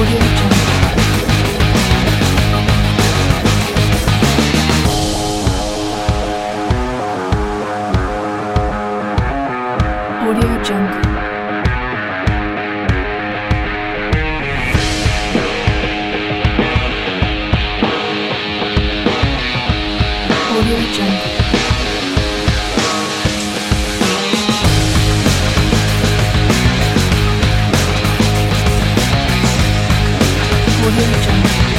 오디오 정글 오디오 정글 我愿意承